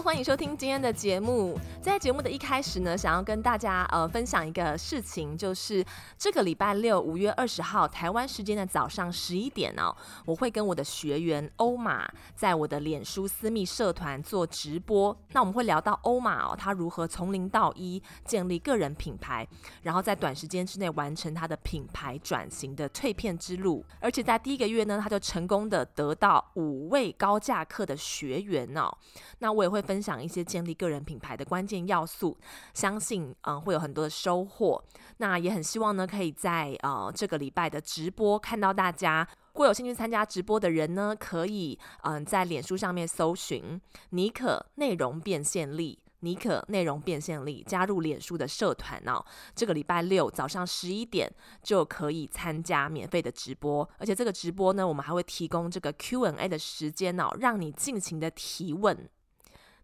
欢迎收听今天的节目。在节目的一开始呢，想要跟大家呃分享一个事情，就是这个礼拜六五月二十号台湾时间的早上十一点哦，我会跟我的学员欧玛在我的脸书私密社团做直播。那我们会聊到欧玛哦，他如何从零到一建立个人品牌，然后在短时间之内完成他的品牌转型的蜕变之路。而且在第一个月呢，他就成功的得到五位高价课的学员哦。那我也会分享一些建立个人品牌的关键要素，相信嗯会有很多的收获。那也很希望呢，可以在呃这个礼拜的直播看到大家。如果有兴趣参加直播的人呢，可以嗯在脸书上面搜寻“尼可内容变现力”，尼可内容变现力，加入脸书的社团哦。这个礼拜六早上十一点就可以参加免费的直播，而且这个直播呢，我们还会提供这个 Q&A 的时间哦，让你尽情的提问。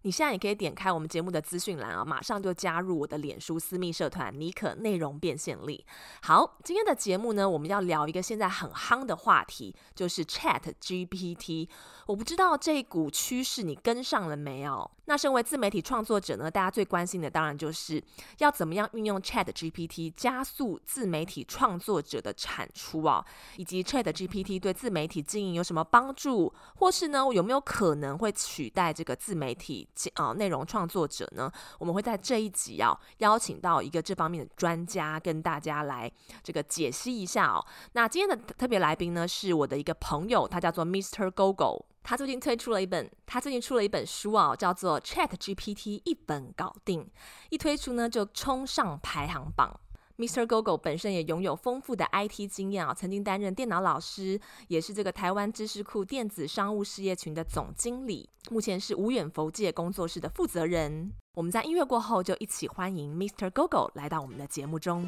你现在也可以点开我们节目的资讯栏啊，马上就加入我的脸书私密社团“尼可内容变现力”。好，今天的节目呢，我们要聊一个现在很夯的话题，就是 Chat GPT。我不知道这股趋势你跟上了没有？那身为自媒体创作者呢，大家最关心的当然就是要怎么样运用 Chat GPT 加速自媒体创作者的产出啊，以及 Chat GPT 对自媒体经营有什么帮助，或是呢有没有可能会取代这个自媒体？啊，内容创作者呢，我们会在这一集啊邀请到一个这方面的专家，跟大家来这个解析一下哦。那今天的特别来宾呢，是我的一个朋友，他叫做 Mr. Gogo，他最近推出了一本，他最近出了一本书啊，叫做 Chat GPT 一本搞定，一推出呢就冲上排行榜。Mr. Gogo 本身也拥有丰富的 IT 经验啊，曾经担任电脑老师，也是这个台湾知识库电子商务事业群的总经理，目前是无远佛界工作室的负责人。我们在音乐过后就一起欢迎 Mr. Gogo 来到我们的节目中。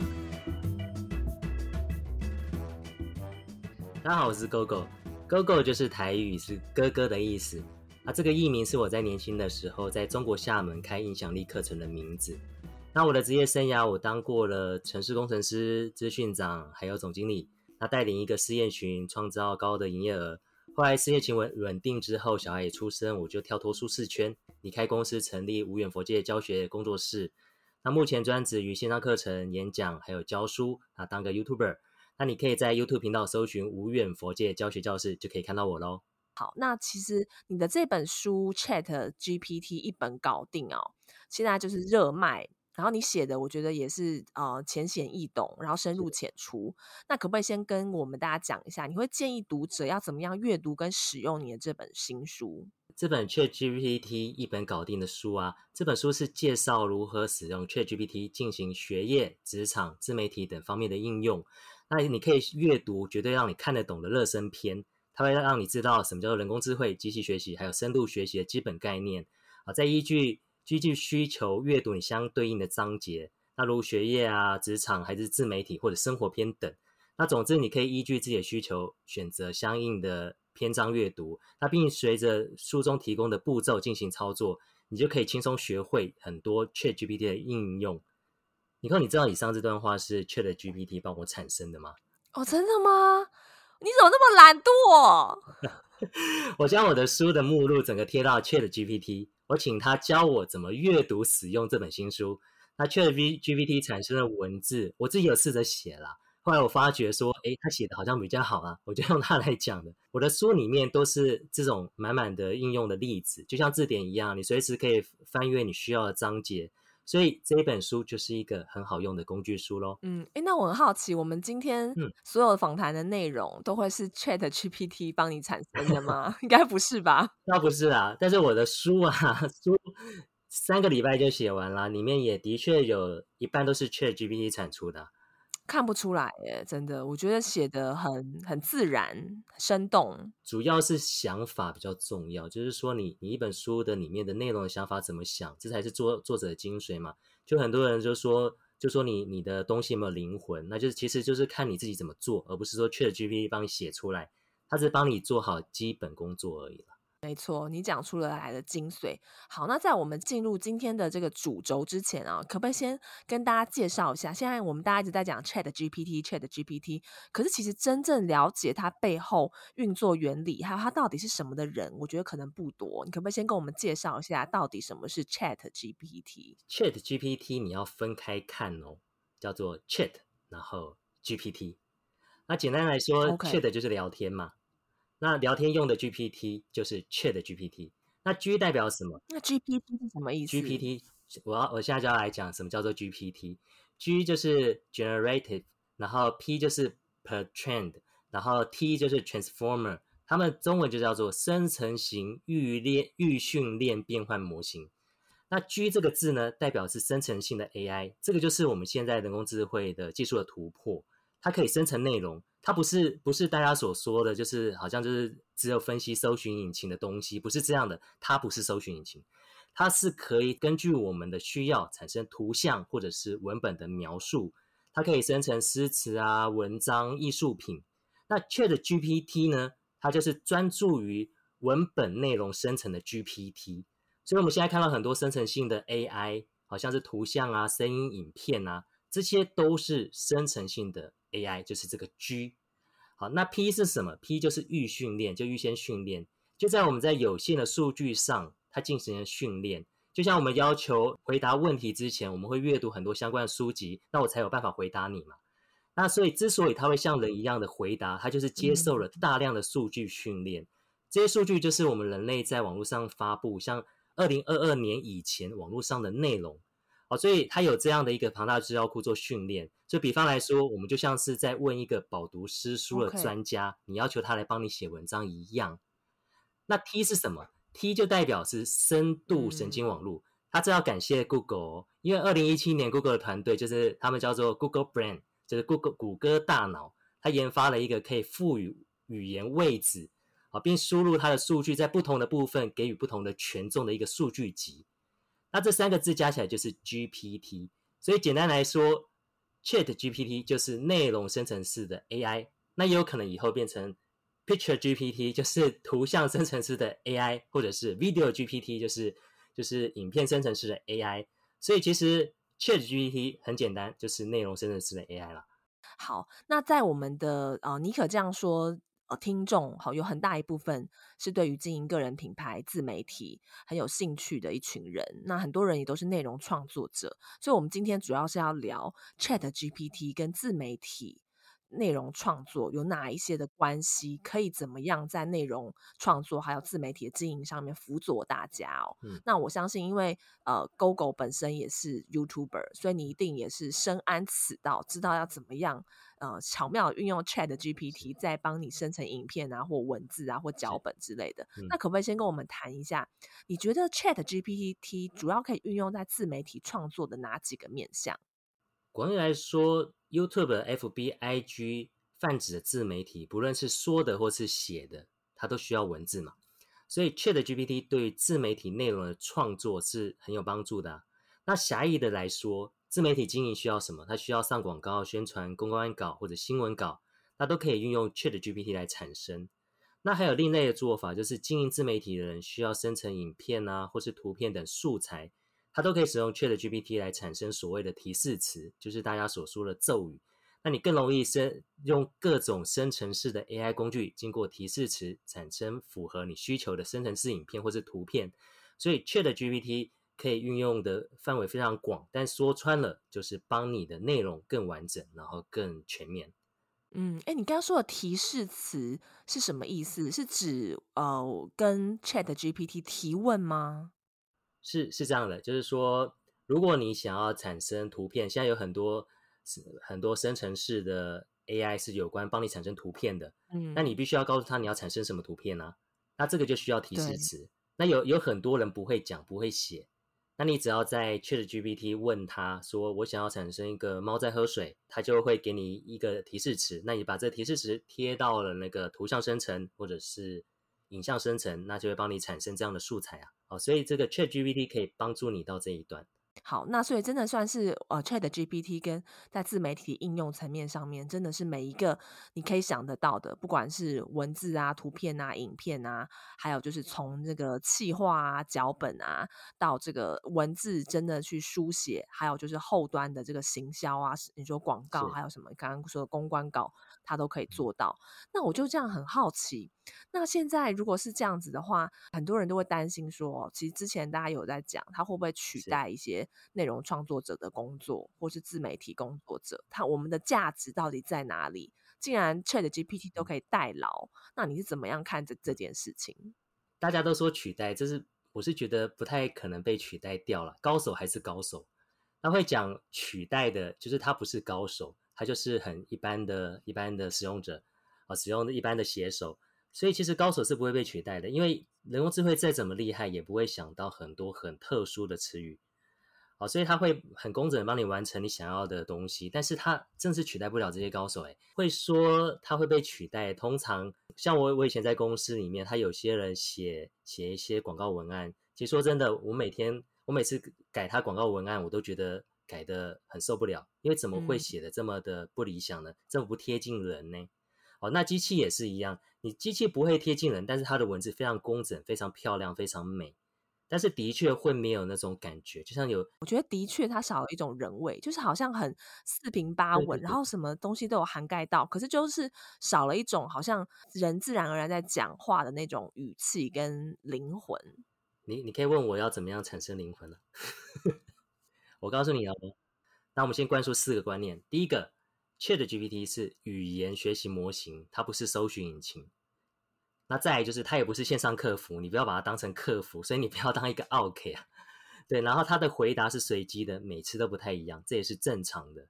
大家好，我是 Gogo。Gogo 就是台语是哥哥的意思啊，这个艺名是我在年轻的时候在中国厦门开影响力课程的名字。那我的职业生涯，我当过了城市工程师、资讯长，还有总经理。那带领一个事业群，创造高的营业额。后来事业群稳稳定之后，小孩也出生，我就跳脱舒适圈，离开公司，成立无远佛界教学工作室。那目前专职于线上课程、演讲，还有教书啊，当个 YouTuber。那你可以在 YouTube 频道搜寻“无远佛界教学教室”，就可以看到我喽。好，那其实你的这本书 Chat GPT 一本搞定哦，现在就是热卖。然后你写的，我觉得也是呃浅显易懂，然后深入浅出。那可不可以先跟我们大家讲一下，你会建议读者要怎么样阅读跟使用你的这本新书？这本 ChatGPT 一本搞定的书啊，这本书是介绍如何使用 ChatGPT 进行学业、职场、自媒体等方面的应用。那你可以阅读绝对让你看得懂的热身篇，它会让你知道什么叫做人工智慧、机器学习，还有深度学习的基本概念啊，再依据。依据需求阅读你相对应的章节，那如学业啊、职场还是自媒体或者生活篇等。那总之，你可以依据自己的需求选择相应的篇章阅读，那并随着书中提供的步骤进行操作，你就可以轻松学会很多 ChatGPT 的应用。你看，你知道以上这段话是 ChatGPT 帮我产生的吗？哦，真的吗？你怎么那么懒惰？我将我的书的目录整个贴到 ChatGPT。我请他教我怎么阅读使用这本新书。那 ChatGPT 产生了文字，我自己有试着写了。后来我发觉说，诶，他写的好像比较好啊，我就用它来讲的。我的书里面都是这种满满的应用的例子，就像字典一样，你随时可以翻阅你需要的章节。所以这一本书就是一个很好用的工具书喽。嗯，诶，那我很好奇，我们今天所有访谈的内容都会是 Chat GPT 帮你产生的吗？应该不是吧？那不是啊，但是我的书啊，书三个礼拜就写完了，里面也的确有一半都是 Chat GPT 产出的。看不出来耶，真的，我觉得写的很很自然、生动。主要是想法比较重要，就是说你你一本书的里面的内容的想法怎么想，这才是作作者的精髓嘛。就很多人就说，就说你你的东西有没有灵魂？那就是其实就是看你自己怎么做，而不是说 ChatGPT 帮你写出来，它是帮你做好基本工作而已了。没错，你讲出了来的精髓。好，那在我们进入今天的这个主轴之前啊，可不可以先跟大家介绍一下？现在我们大家一直在讲 Chat GPT，Chat GPT，可是其实真正了解它背后运作原理，还有它到底是什么的人，我觉得可能不多。你可不可以先跟我们介绍一下，到底什么是 Chat GPT？Chat GPT 你要分开看哦，叫做 Chat，然后 GPT。那简单来说，Chat 就是聊天嘛。那聊天用的 GPT 就是 Chat GPT，那 G 代表什么？那 GPT 是什么意思？GPT，我要我现在就要来讲什么叫做 GPT。G 就是 Generative，然后 P 就是 Pre-trained，然后 T 就是 Transformer，它们中文就叫做生成型预练预训练变换模型。那 G 这个字呢，代表是生成性的 AI，这个就是我们现在人工智慧的技术的突破，它可以生成内容。它不是不是大家所说的，就是好像就是只有分析搜寻引擎的东西，不是这样的。它不是搜寻引擎，它是可以根据我们的需要产生图像或者是文本的描述。它可以生成诗词啊、文章、艺术品。那 ChatGPT 呢？它就是专注于文本内容生成的 GPT。所以我们现在看到很多生成性的 AI，好像是图像啊、声音、影片啊，这些都是生成性的。AI 就是这个 G，好，那 P 是什么？P 就是预训练，就预先训练，就在我们在有限的数据上，它进行了训练。就像我们要求回答问题之前，我们会阅读很多相关的书籍，那我才有办法回答你嘛。那所以之所以它会像人一样的回答，它就是接受了大量的数据训练。这些数据就是我们人类在网络上发布，像二零二二年以前网络上的内容。哦，所以它有这样的一个庞大资料库做训练。就比方来说，我们就像是在问一个饱读诗书的专家.你要求他来帮你写文章一样。那 T 是什么？T 就代表是深度神经网络。他这要感谢 Google 哦，因为二零一七年 Google 的团队就是他们叫做 Google Brain，就是 Google 谷歌大脑，它研发了一个可以赋予语言位置啊，并输入它的数据，在不同的部分给予不同的权重的一个数据集。那这三个字加起来就是 GPT，所以简单来说，ChatGPT 就是内容生成式的 AI。那也有可能以后变成 Picture GPT，就是图像生成式的 AI，或者是 Video GPT，就是就是影片生成式的 AI。所以其实 ChatGPT 很简单，就是内容生成式的 AI 了。好，那在我们的呃，尼可这样说。听众好，有很大一部分是对于经营个人品牌、自媒体很有兴趣的一群人。那很多人也都是内容创作者，所以，我们今天主要是要聊 ChatGPT 跟自媒体。内容创作有哪一些的关系？可以怎么样在内容创作还有自媒体的经营上面辅佐大家哦？嗯，那我相信，因为呃，Gogo 本身也是 YouTuber，所以你一定也是深谙此道，知道要怎么样呃巧妙运用 ChatGPT 在帮你生成影片啊，或文字啊，或脚本之类的。嗯，那可不可以先跟我们谈一下，你觉得 ChatGPT 主要可以运用在自媒体创作的哪几个面向？广义来说，YouTube、FB、IG 泛指的自媒体，不论是说的或是写的，它都需要文字嘛。所以 ChatGPT 对于自媒体内容的创作是很有帮助的。那狭义的来说，自媒体经营需要什么？它需要上广告、宣传、公关稿或者新闻稿，那都可以运用 ChatGPT 来产生。那还有另类的做法，就是经营自媒体的人需要生成影片啊，或是图片等素材。它都可以使用 ChatGPT 来产生所谓的提示词，就是大家所说的咒语。那你更容易生用各种生成式的 AI 工具，经过提示词产生符合你需求的生成式影片或是图片。所以 ChatGPT 可以运用的范围非常广，但说穿了就是帮你的内容更完整，然后更全面。嗯，哎，你刚刚说的提示词是什么意思？是指呃跟 ChatGPT 提问吗？是是这样的，就是说，如果你想要产生图片，现在有很多很多生成式的 AI 是有关帮你产生图片的，嗯，那你必须要告诉他你要产生什么图片呢？啊？那这个就需要提示词。那有有很多人不会讲不会写，那你只要在 ChatGPT 问他说我想要产生一个猫在喝水，他就会给你一个提示词，那你把这个提示词贴到了那个图像生成或者是影像生成，那就会帮你产生这样的素材啊。哦，所以这个 ChatGPT 可以帮助你到这一段。好，那所以真的算是呃，ChatGPT 跟在自媒体应用层面上面，真的是每一个你可以想得到的，不管是文字啊、图片啊、影片啊，还有就是从这个企划啊、脚本啊，到这个文字真的去书写，还有就是后端的这个行销啊，你说广告，还有什么刚刚说的公关稿，它都可以做到。那我就这样很好奇，那现在如果是这样子的话，很多人都会担心说，其实之前大家有在讲，它会不会取代一些内容创作者的工作，或是自媒体工作者？他我们的价值到底在哪里？既然 ChatGPT 都可以代劳，那你是怎么样看这这件事情？大家都说取代，这是我是觉得不太可能被取代掉了。高手还是高手，他会讲取代的，就是他不是高手，他就是很一般的一般的使用者啊，使用的一般的写手。所以其实高手是不会被取代的，因为人工智慧再怎么厉害，也不会想到很多很特殊的词语。好，所以他会很工整的帮你完成你想要的东西，但是它正是取代不了这些高手。诶，会说他会被取代，通常像我，我以前在公司里面，他有些人写写一些广告文案，其实说真的，我每天我每次改他广告文案，我都觉得改的很受不了，因为怎么会写的这么的不理想呢？这么不贴近人呢？哦，那机器也是一样，你机器不会贴近人，但是它的文字非常工整，非常漂亮，非常美。但是的确会没有那种感觉，就像有，我觉得的确它少了一种人味，就是好像很四平八稳，对对对，然后什么东西都有涵盖到，可是就是少了一种好像人自然而然在讲话的那种语气跟灵魂。你你可以问我要怎么样产生灵魂了？我告诉你哦，那我们先灌输四个观念。第一个，ChatGPT 是语言学习模型，它不是搜寻引擎。那再来就是，它也不是线上客服，你不要把它当成客服，所以你不要当一个 OK 啊。对，然后它的回答是随机的，每次都不太一样，这也是正常的。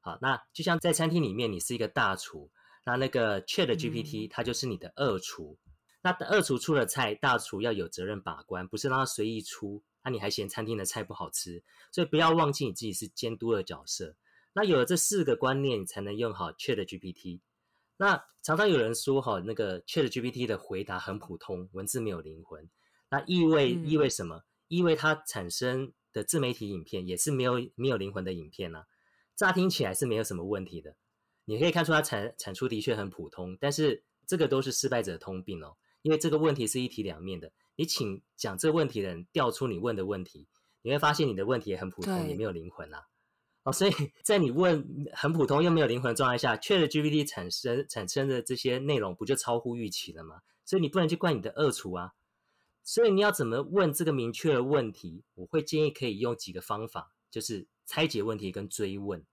好，那就像在餐厅里面，你是一个大厨，那那个 ChatGPT 它就是你的二厨。嗯、那二厨出了菜，大厨要有责任把关，不是让它随意出。那你还嫌餐厅的菜不好吃，所以不要忘记你自己是监督的角色。那有了这四个观念，你才能用好 ChatGPT。那常常有人说哈，那个 ChatGPT 的回答很普通，文字没有灵魂。那意味意味什么？意味它产生的自媒体影片也是没有没有灵魂的影片啊。乍听起来是没有什么问题的。你可以看出它产产出的确很普通，但是这个都是失败者的通病哦。因为这个问题是一体两面的。你请讲这个问题的人调出你问的问题，你会发现你的问题也很普通，也没有灵魂啊。所以在你问很普通又没有灵魂的状态下，ChatGPT 产生产生的这些内容不就超乎预期了吗？所以你不能去怪你的恶厨啊。所以你要怎么问这个明确的问题？我会建议可以用几个方法，就是拆解问题跟追问。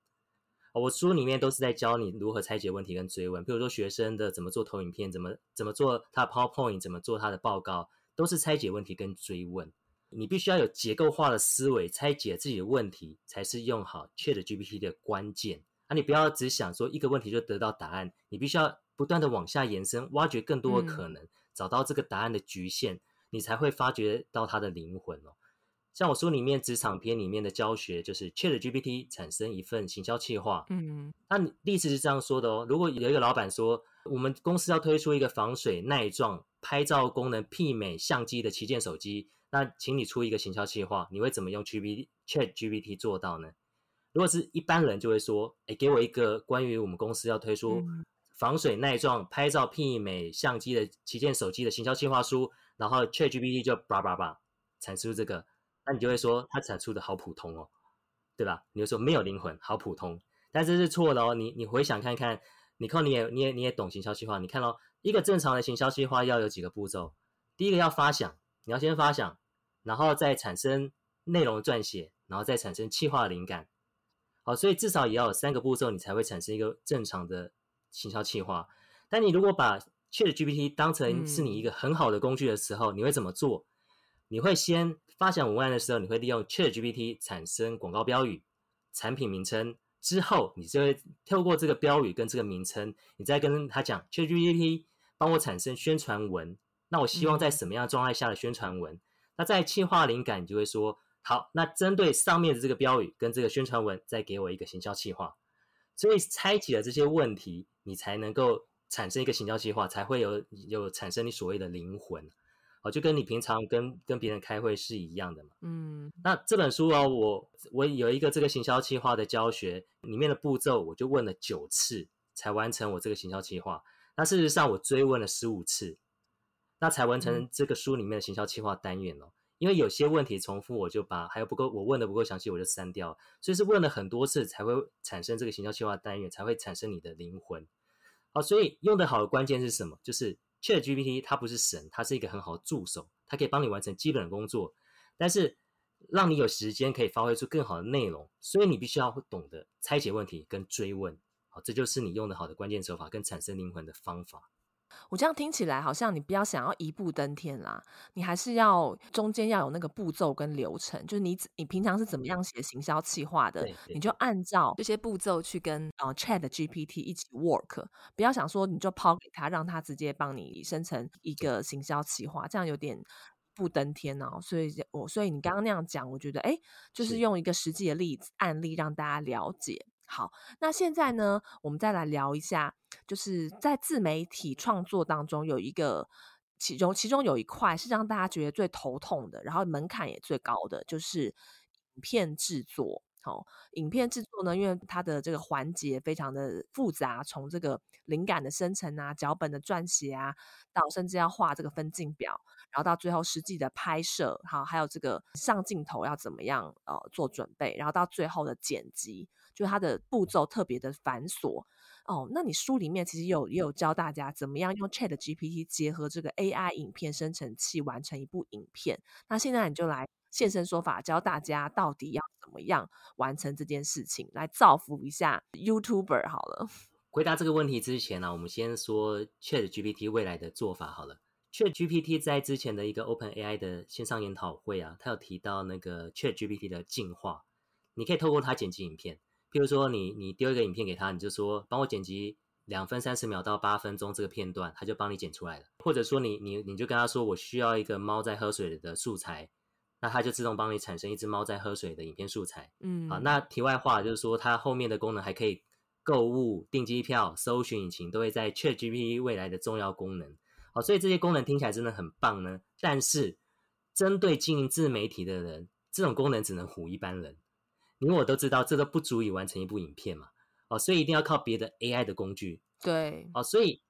我书里面都是在教你如何拆解问题跟追问，比如说学生的怎么做投影片，怎么怎么做他的 PowerPoint，怎么做他的报告，都是拆解问题跟追问。你必须要有结构化的思维，拆解自己的问题，才是用好 ChatGPT 的关键。啊，你不要只想说一个问题就得到答案，你必须要不断的往下延伸，挖掘更多的可能，嗯、找到这个答案的局限，你才会发掘到它的灵魂哦。像我书里面职场篇里面的教学，就是 ChatGPT 产生一份行销企划。嗯，那例子是这样说的哦。如果有一个老板说，我们公司要推出一个防水耐撞、拍照功能媲美相机的旗舰手机。那请你出一个行销计划，你会怎么用 GPT ChatGPT 做到呢？如果是一般人，就会说：“哎，给我一个关于我们公司要推出防水耐撞、拍照媲美相机的旗舰手机的行销计划书。”然后 ChatGPT 就叭叭叭产出这个，那你就会说它产出的好普通哦，对吧？你就说没有灵魂，好普通。但这是错的哦。你你回想看看，你看你也你也你也懂行销计划，你看到一个正常的行销计划要有几个步骤？第一个要发想，你要先发想。然后再产生内容撰写，然后再产生企划灵感，好，所以至少也要有三个步骤，你才会产生一个正常的行销企划。但你如果把 ChatGPT 当成是你一个很好的工具的时候，嗯、你会怎么做？你会先发想文案的时候，你会利用 ChatGPT 产生广告标语、产品名称，之后你就会透过这个标语跟这个名称，你再跟他讲 ChatGPT 帮我产生宣传文。那我希望在什么样的状态下的宣传文？嗯那在企划灵感，你就会说好，那针对上面的这个标语跟这个宣传文，再给我一个行销企划。所以拆解了这些问题，你才能够产生一个行销计划，才会有有产生你所谓的灵魂。哦，就跟你平常跟跟别人开会是一样的嘛。嗯，那这本书哦，我我有一个这个行销计划的教学，里面的步骤我就问了九次才完成我这个行销计划。那事实上我追问了十五次，那才完成这个书里面的行销企划单元哦。因为有些问题重复，我就把还有不够我问的不够详细，我就删掉。所以是问了很多次才会产生这个行销企划单元，才会产生你的灵魂。好，所以用得好的关键是什么？就是 ChatGPT 它不是神，它是一个很好的助手，它可以帮你完成基本的工作，但是让你有时间可以发挥出更好的内容。所以你必须要懂得拆解问题跟追问。好，这就是你用得好的关键手法跟产生灵魂的方法。我这样听起来好像你不要想要一步登天啦，你还是要中间要有那个步骤跟流程，就是你你平常是怎么样写行销企划的，你就按照这些步骤去跟呃 Chat GPT 一起 work，不要想说你就抛给他，让他直接帮你生成一个行销企划，这样有点一步登天哦。所以我所以你刚刚那样讲，我觉得哎，就是用一个实际的例子案例让大家了解。好，那现在呢，我们再来聊一下，就是在自媒体创作当中有一个其中其中有一块是让大家觉得最头痛的，然后门槛也最高的，就是影片制作。好，影片制作呢，因为它的这个环节非常的复杂，从这个灵感的生成啊、脚本的撰写啊，到甚至要画这个分镜表，然后到最后实际的拍摄，好，还有这个上镜头要怎么样呃做准备，然后到最后的剪辑。就它的步骤特别的繁琐哦，那你书里面其实有也有教大家怎么样用 Chat GPT 结合这个 AI 影片生成器完成一部影片。那现在你就来现身说法，教大家到底要怎么样完成这件事情，来造福一下 YouTuber 好了。回答这个问题之前呢、啊，我们先说 Chat GPT 未来的做法好了。Chat GPT 在之前的一个 Open AI 的线上研讨会啊，他有提到那个 Chat GPT 的进化，你可以透过它剪辑影片。譬如说你，你你丢一个影片给他，你就说帮我剪辑两分三十秒到八分钟这个片段，他就帮你剪出来了。或者说你你你就跟他说，我需要一个猫在喝水的素材，那它就自动帮你产生一只猫在喝水的影片素材。嗯，好，那题外话就是说，它后面的功能还可以购物、订机票、搜寻引擎，都会在 ChatGPT 未来的重要功能。好，所以这些功能听起来真的很棒呢。但是针对经营自媒体的人，这种功能只能唬一般人。因为我都知道，这都不足以完成一部影片嘛，哦，所以一定要靠别的 AI 的工具。对，哦，所以，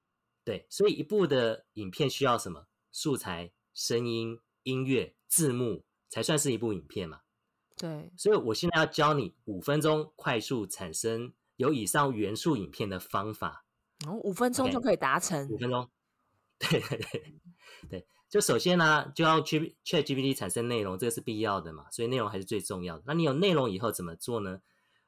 对，所以一部的影片需要什么？素材、声音、音乐、字幕，才算是一部影片嘛。对，所以我现在要教你五分钟快速产生有以上元素影片的方法。哦，五分钟就可以达成。五分钟。对 对对对。就首先呢、啊，就要去 ChatGPT 产生内容，这个是必要的嘛，所以内容还是最重要的。那你有内容以后怎么做呢？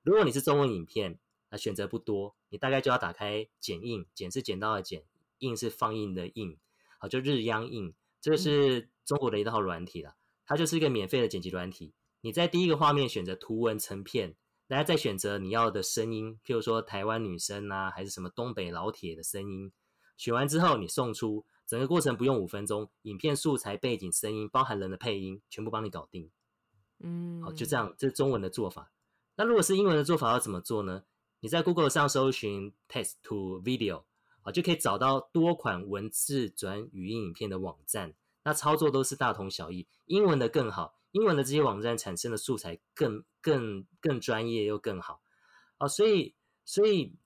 如果你是中文影片，那选择不多，你大概就要打开剪映，剪是剪刀的剪，映是放映的映，好，就日央映，这个是中国的一套软体了，它就是一个免费的剪辑软体。你在第一个画面选择图文成片，然后再选择你要的声音，譬如说台湾女生啊，还是什么东北老铁的声音，选完之后你送出。整个过程不用五分钟，影片素材、背景、声音，包含人的配音，全部帮你搞定。嗯，好，就这样，这是中文的做法。那如果是英文的做法，要怎么做呢？你在 Google 上搜寻 Text to Video，啊，就可以找到多款文字转语音影片的网站。那操作都是大同小异，英文的更好，英文的这些网站产生的素材更、更、更专业又更好。啊，所以，所以。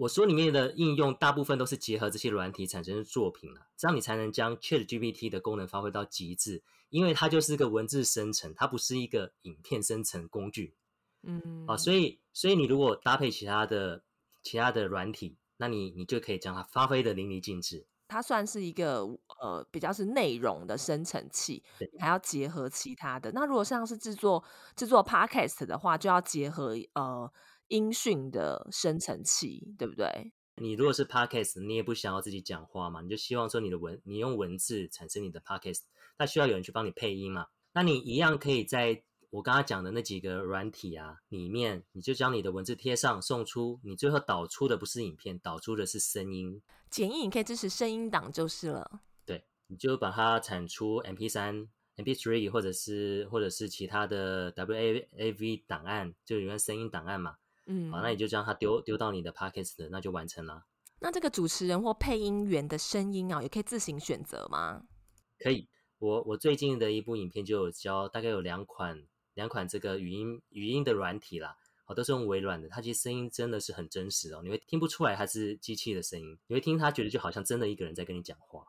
我说里面的应用大部分都是结合这些软体产生的作品了，这样你才能将 ChatGPT 的功能发挥到极致，因为它就是个文字生成，它不是一个影片生成工具。嗯，啊，所以所以你如果搭配其他的其他的软体，那你你就可以将它发挥的淋漓尽致。它算是一个呃比较是内容的生成器，对，还要结合其他的。那如果像是制作制作 Podcast 的话，就要结合呃。音讯的生成器，对不对？你如果是 Podcast，你也不想要自己讲话嘛，你就希望说你的文，你用文字产生你的 Podcast，那需要有人去帮你配音嘛？那你一样可以在我刚刚讲的那几个软体啊里面，你就将你的文字贴上送出，你最后导出的不是影片，导出的是声音。剪映可以支持声音档就是了。对，你就把它产出 MP 三、MP three 或者是或者是其他的 WAV 档案，就原来声音档案嘛。嗯，好，那你就将它丢丢到你的 Podcast，那就完成了。那这个主持人或配音员的声音啊，也可以自行选择吗？可以。我我最近的一部影片就有教，大概有两款两款这个语音语音的软体啦，哦，都是用微软的，它其实声音真的是很真实哦，你会听不出来它是机器的声音，你会听它觉得就好像真的一个人在跟你讲话。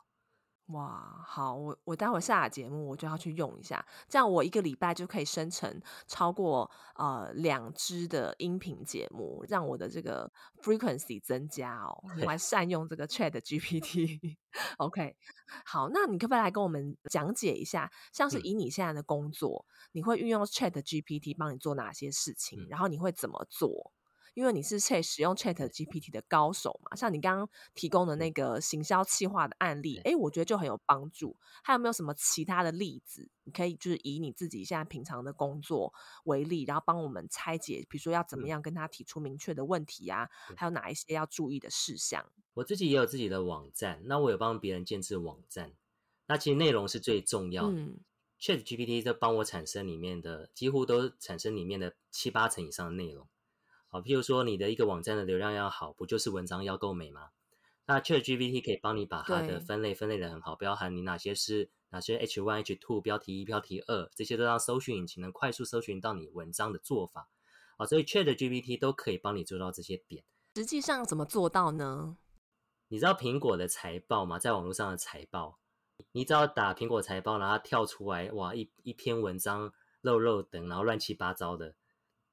哇，好，我我待会下了节目我就要去用一下，这样我一个礼拜就可以生成超过呃两支的音频节目，让我的这个 frequency 增加哦，我还 善用这个 Chat GPT。OK，好，那你可不可以来跟我们讲解一下，像是以你现在的工作，嗯、你会运用 Chat GPT 帮你做哪些事情，嗯、然后你会怎么做？因为你是使用 Chat GPT 的高手嘛，像你刚刚提供的那个行销企划的案例，哎，我觉得就很有帮助。还有没有什么其他的例子？你可以就是以你自己现在平常的工作为例，然后帮我们拆解，比如说要怎么样跟他提出明确的问题啊，还有哪一些要注意的事项？我自己也有自己的网站，那我有帮别人建置网站，那其实内容是最重要的。嗯，Chat GPT 在帮我产生里面的，几乎都产生里面的七八成以上的内容。好，譬如说你的一个网站的流量要好，不就是文章要够美吗？那 ChatGPT 可以帮你把它的分类分类的很好，包含你哪些是哪些 H one、H two 标题一、标题二，这些都让搜寻引擎能快速搜寻到你文章的做法。好，所以 ChatGPT 都可以帮你做到这些点。实际上怎么做到呢？你知道苹果的财报吗？在网络上的财报，你只要打苹果财报，然后跳出来，哇，一一篇文章漏漏等，然后乱七八糟的。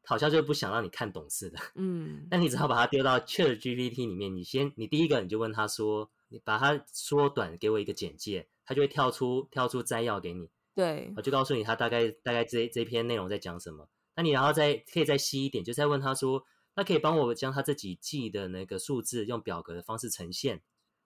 好像就不想让你看懂似的，嗯，那你只要把它丢到 ChatGPT 里面，你先，你第一个你就问他说，你把它缩短，给我一个简介，它就会跳出跳出摘要给你，对，我就告诉你它大概大概这这篇内容在讲什么。那你然后再可以再细一点，就再问他说，那可以帮我将它这几季的那个数字用表格的方式呈现，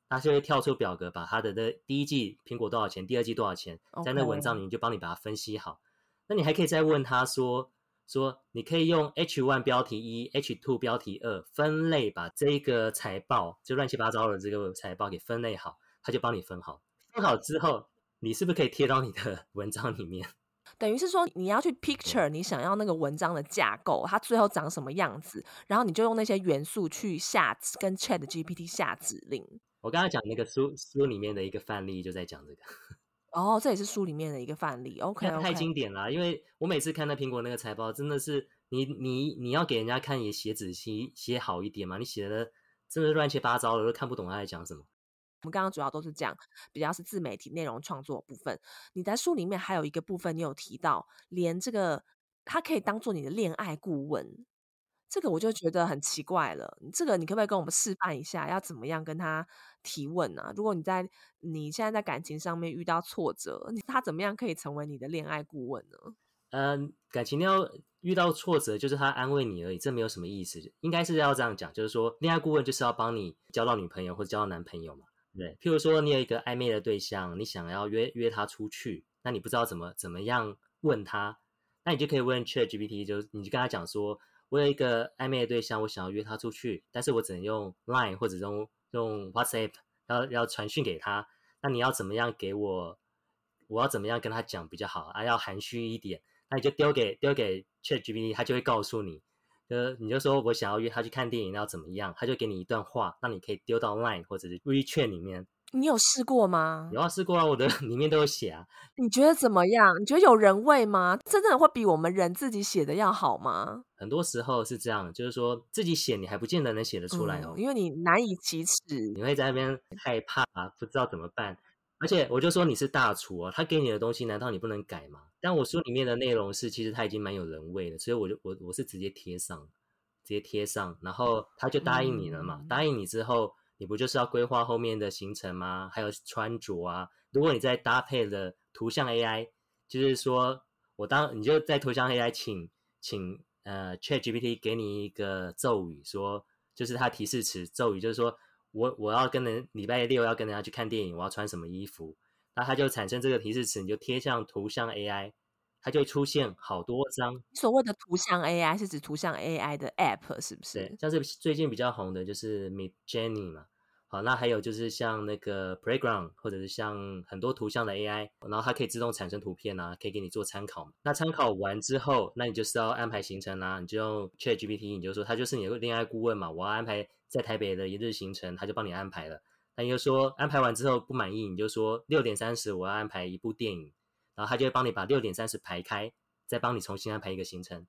他就会跳出表格，把它的那第一季苹果多少钱，第二季多少钱在那文章里面就帮你把它分析好。那你还可以再问他说。说你可以用 H one 标题一、H two 标题二分类，把这个财报就乱七八糟的这个财报给分类好，他就帮你分好。分好之后，你是不是可以贴到你的文章里面？等于是说你要去 picture 你想要那个文章的架构，它最后长什么样子，然后你就用那些元素去下跟 Chat GPT 下指令。我刚才讲那个书书里面的一个范例就在讲这个。哦，这也是书里面的一个范例。OK，, okay. 太经典了，因为我每次看那苹果那个财报，真的是你你你要给人家看也写仔细写好一点嘛，你写的真的乱七八糟的，都看不懂他在讲什么。我们刚刚主要都是讲比较是自媒体内容创作部分，你在书里面还有一个部分，你有提到连这个它可以当做你的恋爱顾问。这个我就觉得很奇怪了，这个你可不可以跟我们示范一下，要怎么样跟他提问呢、啊？如果你在你现在在感情上面遇到挫折，他怎么样可以成为你的恋爱顾问呢？嗯、感情要遇到挫折，就是他安慰你而已，这没有什么意思。应该是要这样讲，就是说恋爱顾问就是要帮你交到女朋友或者交到男朋友嘛。对，譬如说你有一个暧昧的对象，你想要约约他出去，那你不知道怎么怎么样问他，那你就可以问 ChatGPT，就你就跟他讲说。我有一个暧昧的对象，我想要约他出去，但是我只能用 Line 或者用用 WhatsApp，要要传讯给他。那你要怎么样给我？我要怎么样跟他讲比较好啊？要含蓄一点，那你就丢给丢给 ChatGPT，他就会告诉你。呃，你就说我想要约他去看电影，要怎么样？他就给你一段话，那你可以丢到 Line 或者是 WeChat 里面。你有试过吗？有啊，试过啊，我的 里面都有写啊。你觉得怎么样？你觉得有人味吗？真的会比我们人自己写的要好吗？很多时候是这样，就是说自己写你还不见得能写得出来哦，嗯，因为你难以启齿，你会在那边害怕啊，不知道怎么办。而且我就说你是大厨啊，他给你的东西难道你不能改吗？但我书里面的内容是，其实他已经蛮有人味了，所以我就我我是直接贴上，直接贴上，然后他就答应你了嘛，嗯，答应你之后。你不就是要规划后面的行程吗？还有穿着啊。如果你再搭配了图像 AI，就是说我当你就在图像 AI 请请呃 ChatGPT 给你一个咒语，说就是它提示词咒语，就是说我我要跟人礼拜六要跟人家去看电影，我要穿什么衣服，那它就产生这个提示词，你就贴上图像 AI，它就会出现好多张。所谓的图像 AI 是指图像 AI 的 App 是不是？对，像是最近比较红的就是 Midjourney 嘛。好，那还有就是像那个 Playground，或者是像很多图像的 AI，然后它可以自动产生图片啊，可以给你做参考。那参考完之后，那你就是要安排行程啊，你就用 ChatGPT，你就说它就是你的恋爱顾问嘛，我要安排在台北的一日行程，它就帮你安排了。那你就说安排完之后不满意，你就说六点三十我要安排一部电影，然后他就会帮你把六点三十排开，再帮你重新安排一个行程。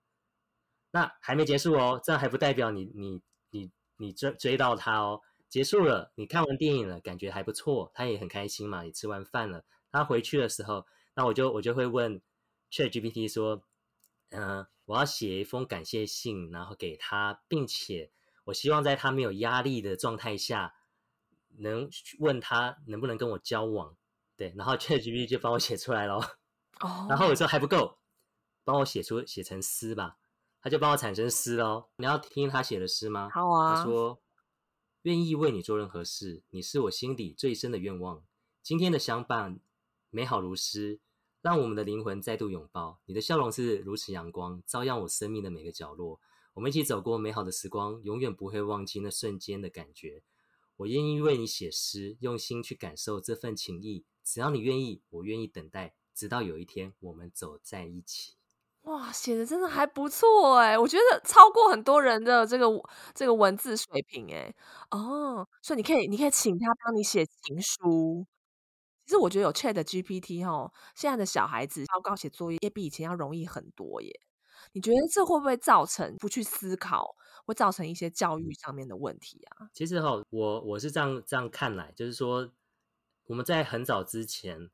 那还没结束哦，这样还不代表你你你你追追到他哦。结束了，你看完电影了，感觉还不错，他也很开心嘛。也吃完饭了，他回去的时候，那我就我就会问 ChatGPT 说，嗯、呃，我要写一封感谢信，然后给他，并且我希望在他没有压力的状态下，能问他能不能跟我交往。对，然后 ChatGPT 就帮我写出来了。哦，然后我说还不够，帮我写出写成诗吧，他就帮我产生诗喽。你要听他写的诗吗？好啊。他说。愿意为你做任何事，你是我心底最深的愿望。今天的相伴美好如诗，让我们的灵魂再度拥抱。你的笑容是如此阳光，照耀我生命的每个角落。我们一起走过美好的时光，永远不会忘记那瞬间的感觉。我愿意为你写诗，用心去感受这份情谊。只要你愿意，我愿意等待，直到有一天我们走在一起。哇，写的真的还不错哎，我觉得超过很多人的这个这个文字水平哎。哦，所以你可以你可以请他帮你写情书。其实我觉得有 Chat GPT 哦，现在的小孩子报告写作业也比以前要容易很多耶。你觉得这会不会造成不去思考，会造成一些教育上面的问题啊？其实哈，我我是这样这样看来，就是说我们在很早之前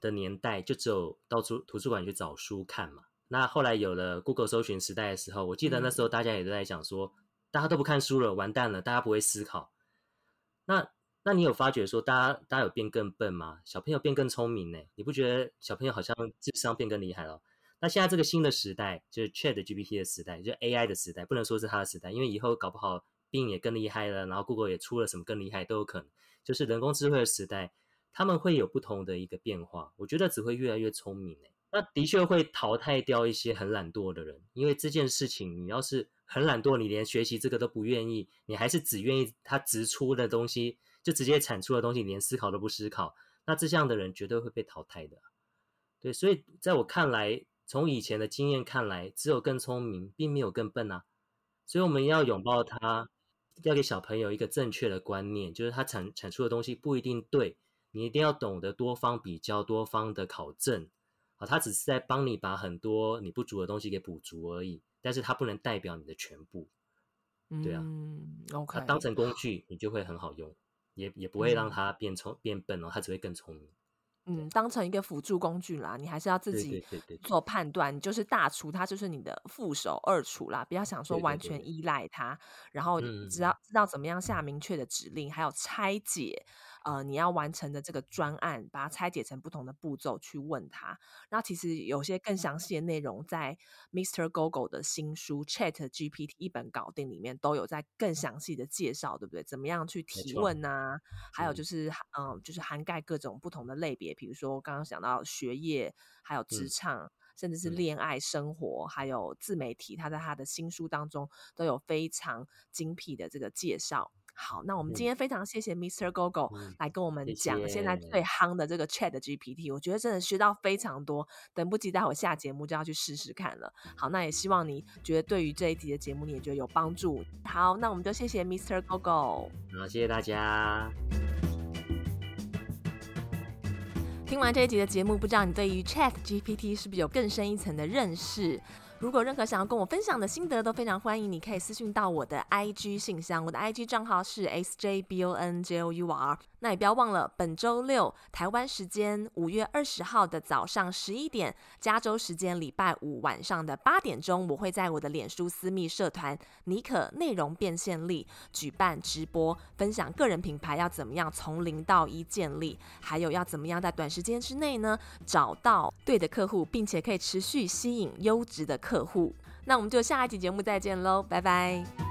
的年代，就只有到处图书馆去找书看嘛。那后来有了 Google 搜寻时代的时候，我记得那时候大家也都在讲说，嗯、大家都不看书了，完蛋了，大家不会思考。那那你有发觉说，大家大家有变更笨吗？小朋友变更聪明呢？你不觉得小朋友好像智商变更厉害了？那现在这个新的时代，就是 Chat GPT 的时代，就是 AI 的时代，不能说是它的时代，因为以后搞不好 Bing 也更厉害了，然后 Google 也出了什么更厉害都有可能。就是人工智慧的时代，他们会有不同的一个变化，我觉得只会越来越聪明呢。那的确会淘汰掉一些很懒惰的人，因为这件事情，你要是很懒惰，你连学习这个都不愿意，你还是只愿意他直出的东西，就直接产出的东西，连思考都不思考，那这样的人绝对会被淘汰的。对，所以在我看来，从以前的经验看来，只有更聪明，并没有更笨啊。所以我们要拥抱他，要给小朋友一个正确的观念，就是他产产出的东西不一定对，你一定要懂得多方比较，多方的考证。啊，他只是在帮你把很多你不足的东西给补足而已，但是他不能代表你的全部，对啊，嗯，OK，当成工具你就会很好用，也也不会让他变聪、嗯、变笨哦，他只会更聪明。嗯，当成一个辅助工具啦，你还是要自己做判断。你就是大厨，他就是你的副手、二厨啦，不要想说完全依赖他，对对对，然后只要知道怎么样下明确的指令，还有拆解。呃，你要完成的这个专案，把它拆解成不同的步骤去问他。那其实有些更详细的内容，在 Mr. Google 的新书《Chat GPT 一本搞定》里面都有在更详细的介绍，对不对？怎么样去提问啊？还有就是，嗯、呃，就是涵盖各种不同的类别，比如说刚刚讲到学业，还有职场，嗯、甚至是恋爱、生活，还有自媒体，他在他的新书当中都有非常精辟的这个介绍。好，那我们今天非常谢谢 Mr. Gogo 来跟我们讲现在最夯的这个 Chat GPT，我觉得真的学到非常多，等不及待会下节目就要去试试看了。好，那也希望你觉得对于这一集的节目你也觉得有帮助。好，那我们就谢谢 Mr. Gogo。好，谢谢大家。听完这一集的节目，不知道你对于 Chat GPT 是不是有更深一层的认识？如果任何想要跟我分享的心得，都非常欢迎，你可以私信到我的 IG 信箱，我的 IG 账号是 sjbonjour。那也不要忘了，本周六台湾时间五月二十号的早上十一点，加州时间礼拜五晚上的八点钟，我会在我的脸书私密社团“尼可内容变现力”举办直播，分享个人品牌要怎么样从零到一建立，还有要怎么样在短时间之内呢找到对的客户，并且可以持续吸引优质的客户。那我们就下一集节目再见喽，拜拜。